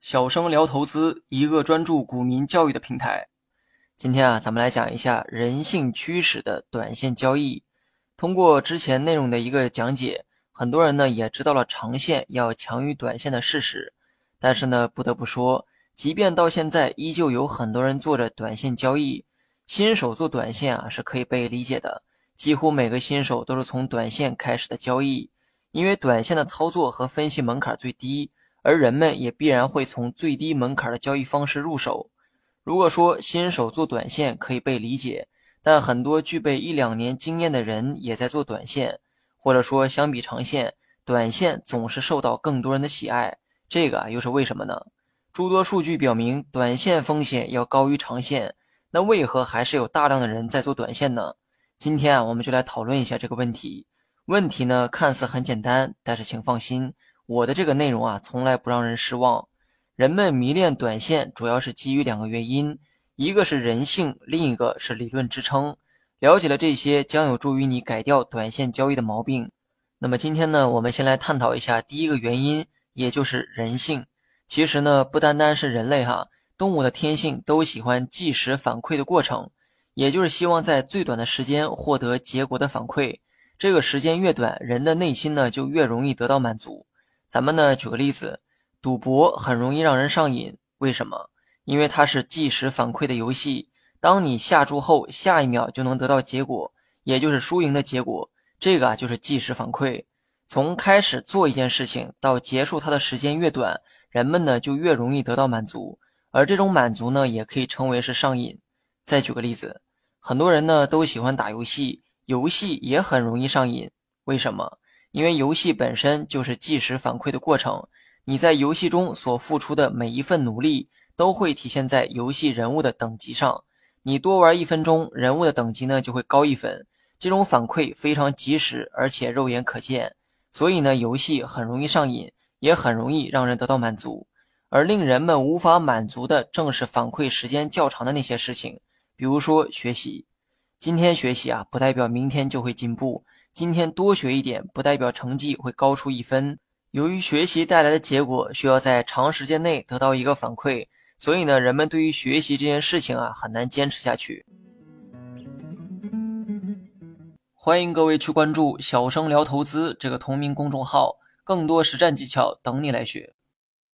小生聊投资，一个专注股民教育的平台。今天啊，咱们来讲一下人性驱使的短线交易。通过之前内容的一个讲解，很多人呢也知道了长线要强于短线的事实。但是呢，不得不说，即便到现在，依旧有很多人做着短线交易。新手做短线啊，是可以被理解的。几乎每个新手都是从短线开始的交易，因为短线的操作和分析门槛最低。而人们也必然会从最低门槛的交易方式入手。如果说新手做短线可以被理解，但很多具备一两年经验的人也在做短线，或者说相比长线，短线总是受到更多人的喜爱，这个又是为什么呢？诸多数据表明，短线风险要高于长线，那为何还是有大量的人在做短线呢？今天啊，我们就来讨论一下这个问题。问题呢，看似很简单，但是请放心。我的这个内容啊，从来不让人失望。人们迷恋短线，主要是基于两个原因，一个是人性，另一个是理论支撑。了解了这些，将有助于你改掉短线交易的毛病。那么今天呢，我们先来探讨一下第一个原因，也就是人性。其实呢，不单单是人类哈，动物的天性都喜欢即时反馈的过程，也就是希望在最短的时间获得结果的反馈。这个时间越短，人的内心呢就越容易得到满足。咱们呢，举个例子，赌博很容易让人上瘾，为什么？因为它是即时反馈的游戏。当你下注后，下一秒就能得到结果，也就是输赢的结果。这个啊，就是即时反馈。从开始做一件事情到结束它的时间越短，人们呢就越容易得到满足，而这种满足呢，也可以称为是上瘾。再举个例子，很多人呢都喜欢打游戏，游戏也很容易上瘾，为什么？因为游戏本身就是即时反馈的过程，你在游戏中所付出的每一份努力都会体现在游戏人物的等级上。你多玩一分钟，人物的等级呢就会高一分。这种反馈非常及时，而且肉眼可见，所以呢，游戏很容易上瘾，也很容易让人得到满足。而令人们无法满足的，正是反馈时间较长的那些事情，比如说学习。今天学习啊，不代表明天就会进步。今天多学一点，不代表成绩会高出一分。由于学习带来的结果需要在长时间内得到一个反馈，所以呢，人们对于学习这件事情啊，很难坚持下去。欢迎各位去关注“小生聊投资”这个同名公众号，更多实战技巧等你来学。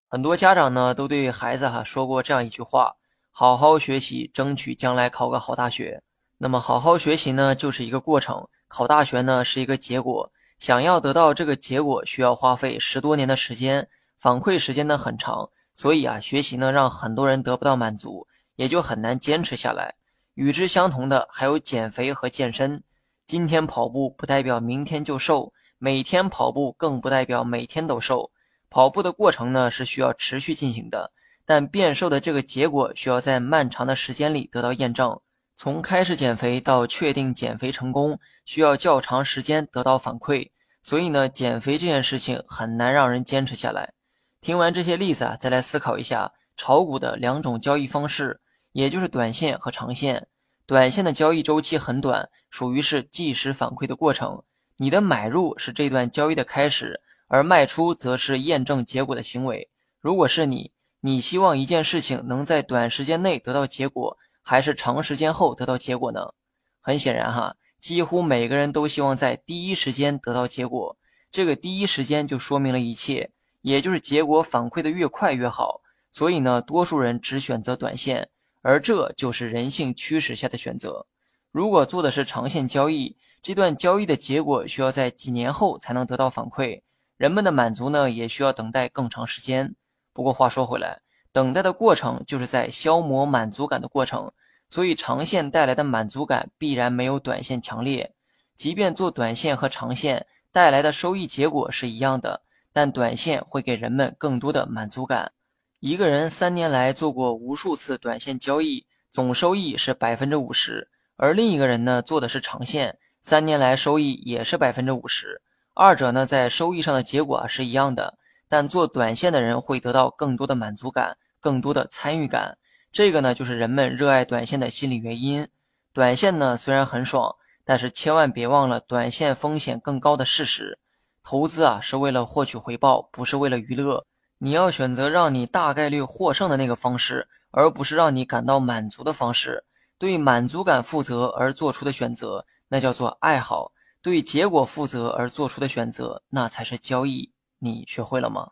很多家长呢，都对孩子哈说过这样一句话：“好好学习，争取将来考个好大学。”那么，好好学习呢，就是一个过程。考大学呢是一个结果，想要得到这个结果，需要花费十多年的时间，反馈时间呢很长，所以啊，学习呢让很多人得不到满足，也就很难坚持下来。与之相同的还有减肥和健身，今天跑步不代表明天就瘦，每天跑步更不代表每天都瘦。跑步的过程呢是需要持续进行的，但变瘦的这个结果需要在漫长的时间里得到验证。从开始减肥到确定减肥成功，需要较长时间得到反馈，所以呢，减肥这件事情很难让人坚持下来。听完这些例子啊，再来思考一下炒股的两种交易方式，也就是短线和长线。短线的交易周期很短，属于是即时反馈的过程，你的买入是这段交易的开始，而卖出则是验证结果的行为。如果是你，你希望一件事情能在短时间内得到结果。还是长时间后得到结果呢？很显然哈，几乎每个人都希望在第一时间得到结果。这个第一时间就说明了一切，也就是结果反馈的越快越好。所以呢，多数人只选择短线，而这就是人性驱使下的选择。如果做的是长线交易，这段交易的结果需要在几年后才能得到反馈，人们的满足呢也需要等待更长时间。不过话说回来。等待的过程就是在消磨满足感的过程，所以长线带来的满足感必然没有短线强烈。即便做短线和长线带来的收益结果是一样的，但短线会给人们更多的满足感。一个人三年来做过无数次短线交易，总收益是百分之五十，而另一个人呢做的是长线，三年来收益也是百分之五十。二者呢在收益上的结果是一样的，但做短线的人会得到更多的满足感。更多的参与感，这个呢就是人们热爱短线的心理原因。短线呢虽然很爽，但是千万别忘了短线风险更高的事实。投资啊是为了获取回报，不是为了娱乐。你要选择让你大概率获胜的那个方式，而不是让你感到满足的方式。对满足感负责而做出的选择，那叫做爱好；对结果负责而做出的选择，那才是交易。你学会了吗？